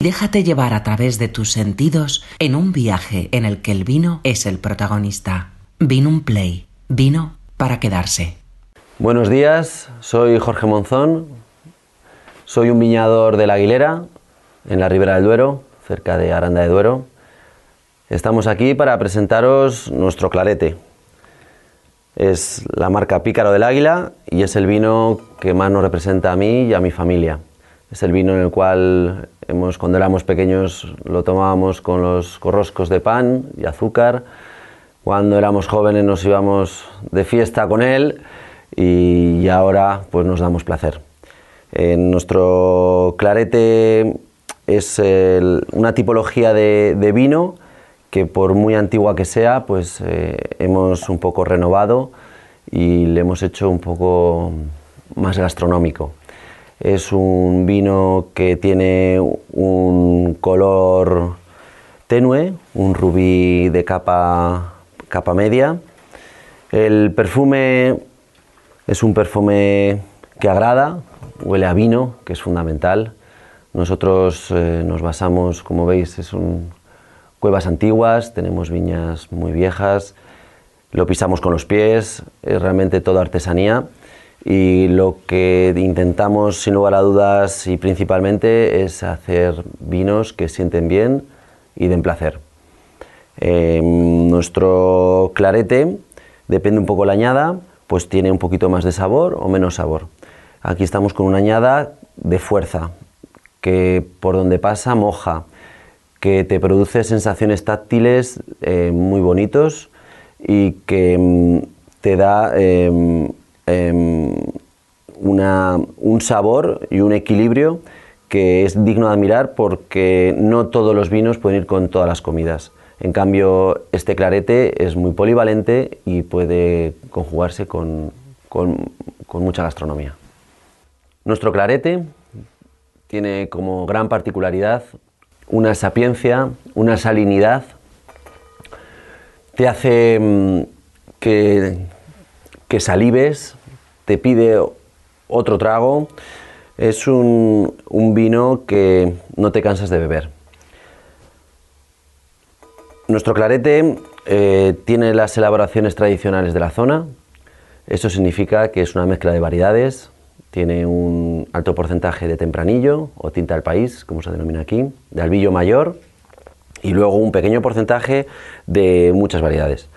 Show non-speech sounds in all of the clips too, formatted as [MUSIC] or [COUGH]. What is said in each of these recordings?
Déjate llevar a través de tus sentidos en un viaje en el que el vino es el protagonista. Vino un play. Vino para quedarse. Buenos días, soy Jorge Monzón. Soy un viñador de la Aguilera, en la Ribera del Duero, cerca de Aranda de Duero. Estamos aquí para presentaros nuestro clarete. Es la marca Pícaro del Águila y es el vino que más nos representa a mí y a mi familia. Es el vino en el cual hemos, cuando éramos pequeños lo tomábamos con los corroscos de pan y azúcar. Cuando éramos jóvenes nos íbamos de fiesta con él y ahora pues nos damos placer. En nuestro clarete es una tipología de vino que por muy antigua que sea, pues eh, hemos un poco renovado y le hemos hecho un poco más gastronómico. Es un vino que tiene un color tenue, un rubí de capa, capa media. El perfume es un perfume que agrada, huele a vino, que es fundamental. Nosotros eh, nos basamos, como veis, es cuevas antiguas, tenemos viñas muy viejas, lo pisamos con los pies, es realmente toda artesanía y lo que intentamos sin lugar a dudas y principalmente es hacer vinos que sienten bien y den placer. Em, nuestro clarete, depende un poco la añada, pues tiene un poquito más de sabor o menos sabor. Aquí estamos con una añada de fuerza, que por donde pasa moja, que te produce sensaciones táctiles eh, muy bonitos y que mm, te da em, em, un sabor y un equilibrio que es digno de admirar porque no todos los vinos pueden ir con todas las comidas. En cambio, este clarete es muy polivalente y puede conjugarse con mucha gastronomía. Nuestro clarete tiene como gran particularidad una sapiencia, una salinidad, te hace mm, que, que salives, te pide otro trago. Es un, vino que no te cansas de beber. Nuestro clarete eh, tiene las elaboraciones tradicionales de la zona. Eso significa que es una mezcla de variedades, tiene un alto porcentaje de tempranillo o tinta del país, como se denomina aquí, de albillo mayor y luego un pequeño porcentaje de muchas variedades.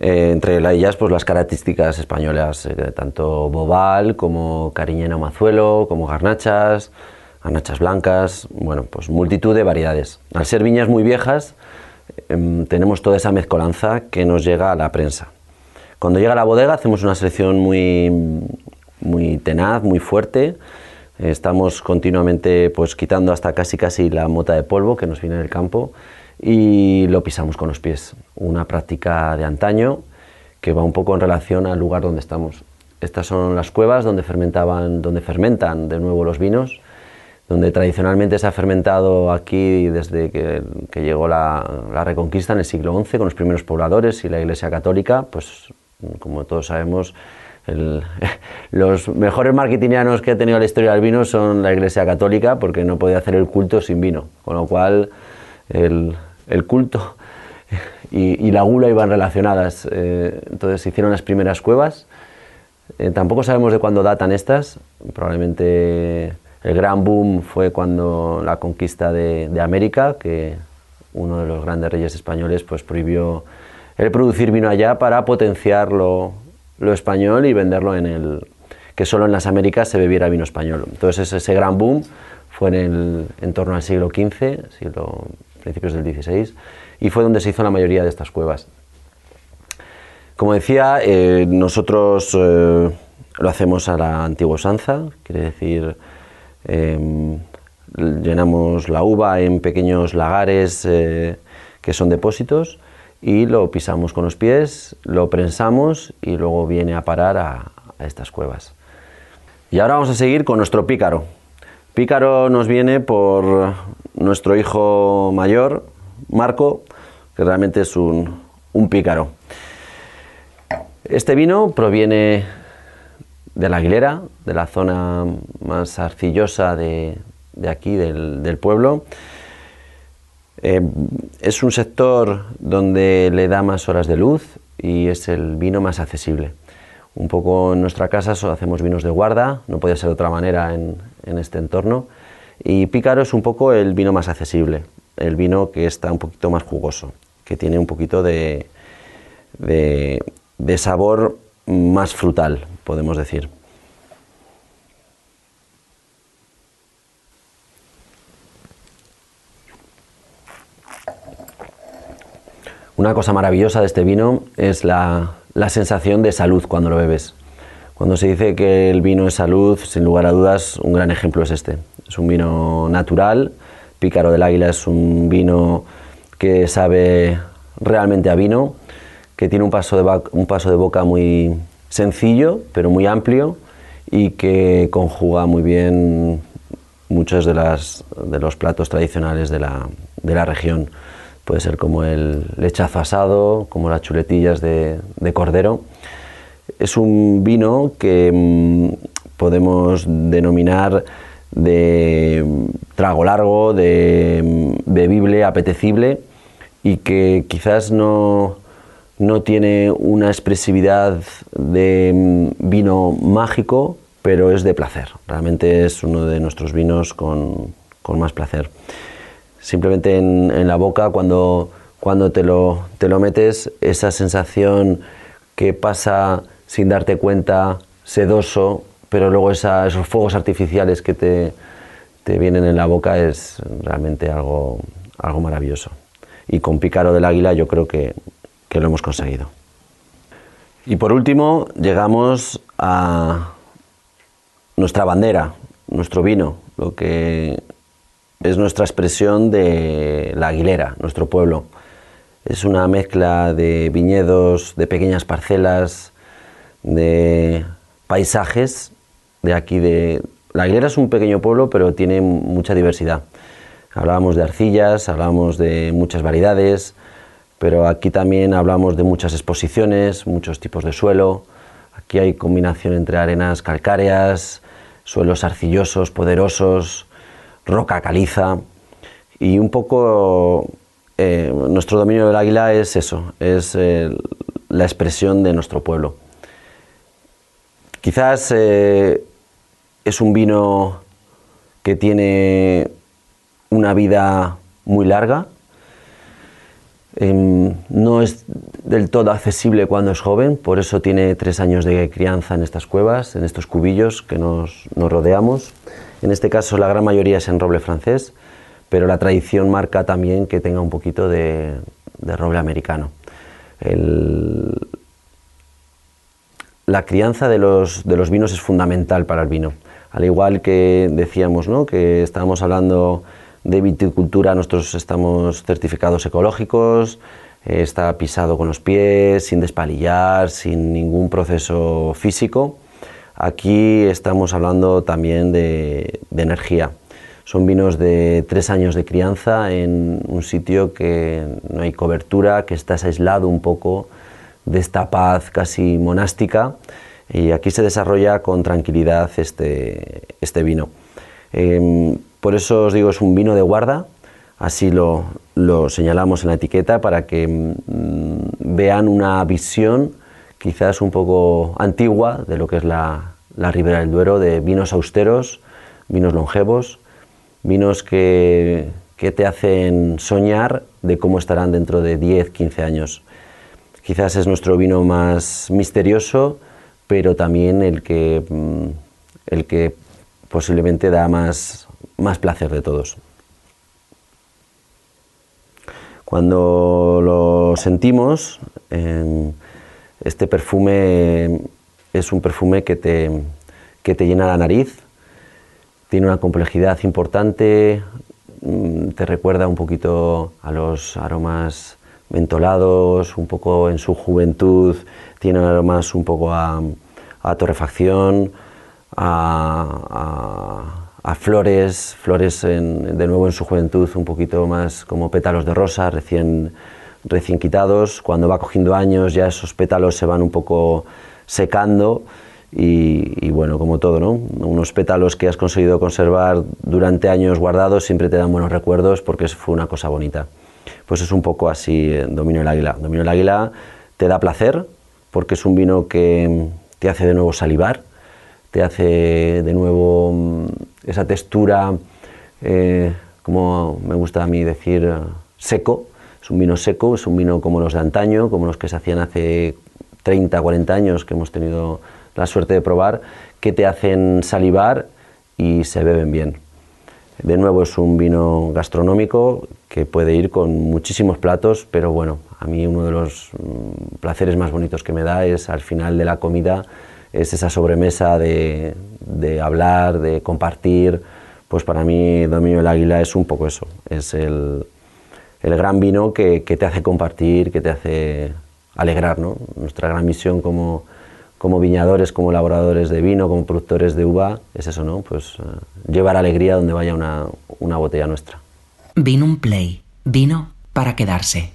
Eh, entre ellas pues, las características españolas, eh, tanto bobal como cariñena mazuelo, como garnachas, garnachas blancas, bueno, pues multitud de variedades. Al ser viñas muy viejas, em, tenemos toda esa mezcolanza que nos llega a la prensa. Cuando llega a la bodega hacemos una selección muy, muy tenaz, muy fuerte. Estamos continuamente pues, quitando hasta casi casi la mota de polvo que nos viene del campo y lo pisamos con los pies. Una práctica de antaño que va un poco en relación al lugar donde estamos. Estas son las cuevas donde fermentaban, donde fermentan de nuevo los vinos, donde tradicionalmente se ha fermentado aquí desde que, llegó la, la, Reconquista en el siglo XI con los primeros pobladores y la Iglesia Católica, pues como todos sabemos [LAUGHS] los mejores marketingianos que ha tenido la historia del vino son la Iglesia Católica, porque no podía hacer el culto sin vino, con lo cual el, culto [LAUGHS] y, la gula iban relacionadas. Eh, entonces se hicieron las primeras cuevas. Eh, tampoco sabemos de cuándo datan estas, probablemente el gran boom fue cuando la conquista de, América, que uno de los grandes reyes españoles pues prohibió el producir vino allá para potenciarlo lo español y venderlo en el que solo en las Américas se bebiera vino español. Entonces ese gran boom fue en, el, en torno al siglo XV, siglo, principios del XVI, y fue donde se hizo la mayoría de estas cuevas. Como decía, eh, nosotros eh, lo hacemos a la antigua usanza, quiere decir, em, llenamos la uva en pequeños lagares eh, que son depósitos, y lo pisamos con los pies, lo prensamos y luego viene a parar a, estas cuevas. Y ahora vamos a seguir con nuestro pícaro. Pícaro nos viene por nuestro hijo mayor, Marco, que realmente es un, pícaro. Este vino proviene de la Aguilera, de la zona más arcillosa de, de aquí, del, pueblo. Eh, es un sector donde le da más horas de luz y es el vino más accesible. Un poco en nuestra casa hacemos vinos de guarda, no puede ser de otra manera en, este entorno. Y Pícaro es un poco el vino más accesible, el vino que está un poquito más jugoso, que tiene un poquito de, de sabor más frutal, podemos decir. Una cosa maravillosa de este vino es la, sensación de salud cuando lo bebes. Cuando se dice que el vino es salud, sin lugar a dudas, un gran ejemplo es este. Es un vino natural, Pícaro del Águila es un vino que sabe realmente a vino, que tiene un paso de, un paso de boca muy sencillo, pero muy amplio y que conjuga muy bien muchos de, de los platos tradicionales de la, de la región puede ser como el lechazo asado, como las chuletillas de, cordero. Es un vino que mm, podemos denominar de trago largo, de mm, bebible, apetecible y que quizás no, no tiene una expresividad de mm, vino mágico, pero es de placer. Realmente es uno de nuestros vinos con, con más placer simplemente en, la boca cuando, cuando te, lo, te lo metes, esa sensación que pasa sin darte cuenta, sedoso, pero luego esos fuegos artificiales que te, te, vienen en la boca es realmente algo, algo maravilloso. Y con Pícaro del Águila yo creo que, que lo hemos conseguido. Y por último llegamos a nuestra bandera, nuestro vino, lo que es nuestra expresión de la Aguilera, nuestro pueblo. Es una mezcla de viñedos, de pequeñas parcelas, de paisajes de aquí de... La Aguilera es un pequeño pueblo, pero tiene mucha diversidad. Hablábamos de arcillas, hablábamos de muchas variedades, pero aquí también hablamos de muchas exposiciones, muchos tipos de suelo. Aquí hay combinación entre arenas calcáreas, suelos arcillosos, poderosos, roca caliza y un poco eh, nuestro dominio del águila es eso, es eh, la expresión de nuestro pueblo. Quizás eh, es un vino que tiene una vida muy larga, em, no es del todo accesible cuando es joven, por eso tiene tres años de crianza en estas cuevas, en estos cubillos que nos rodeamos. En este caso la gran mayoría es en roble francés, pero la tradición marca también que tenga un poquito de, roble americano. La crianza de los, vinos es fundamental para el vino. Al igual que decíamos ¿no? que estábamos hablando de viticultura, nosotros estamos certificados ecológicos, eh, está pisado con los pies, sin despalillar, sin ningún proceso físico. Aquí estamos hablando también de, energía. Son vinos de tres años de crianza en un sitio que no hay cobertura, que estás aislado un poco de esta paz casi monástica y aquí se desarrolla con tranquilidad este, este vino. Em, por eso os digo, es un vino de guarda, así lo, señalamos en la etiqueta para que mm, vean una visión quizás un poco antigua de lo que es la, Ribera del Duero, de vinos austeros, vinos longevos, vinos que, te hacen soñar de cómo estarán dentro de 10, 15 años. Quizás es nuestro vino más misterioso, pero también el que, mm, el que posiblemente da más, más placer de todos. Cuando lo sentimos, este perfume es un perfume que te, te llena la nariz, tiene una complejidad importante, mm, te recuerda un poquito a los aromas mentolados, un poco en su juventud, tiene aromas un poco a, torrefacción, a, flores, flores de nuevo en su juventud un poquito más como pétalos de rosa recién recién quitados, cuando va cogiendo años ya esos pétalos se van un poco secando y, bueno, como todo, ¿no? Unos pétalos que has conseguido conservar durante años guardados siempre te dan buenos recuerdos porque fue una cosa bonita. Pues es un poco así eh, Dominio el Águila. Dominio el Águila te da placer porque es un vino que te hace de nuevo salivar, te hace de nuevo mm, esa textura, eh, como me gusta a mí decir, seco. Es un vino seco, es un vino como los de antaño, como los que se hacían hace 30, 40 años que hemos tenido la suerte de probar, que te hacen salivar y se beben bien. De nuevo es un vino gastronómico que puede ir con muchísimos platos, pero bueno, a mí uno de los mm, placeres más bonitos que me da es al final de la comida, es esa sobremesa de, hablar, de compartir, pues para mí Dominio del Águila es un poco eso, es el, gran vino que, te hace compartir, que te hace alegrar, ¿no? Nuestra gran misión como, viñadores, como elaboradores de vino, como productores de uva, es eso, ¿no? Pues uh, llevar alegría donde vaya una botella nuestra. Vino un play, vino para quedarse.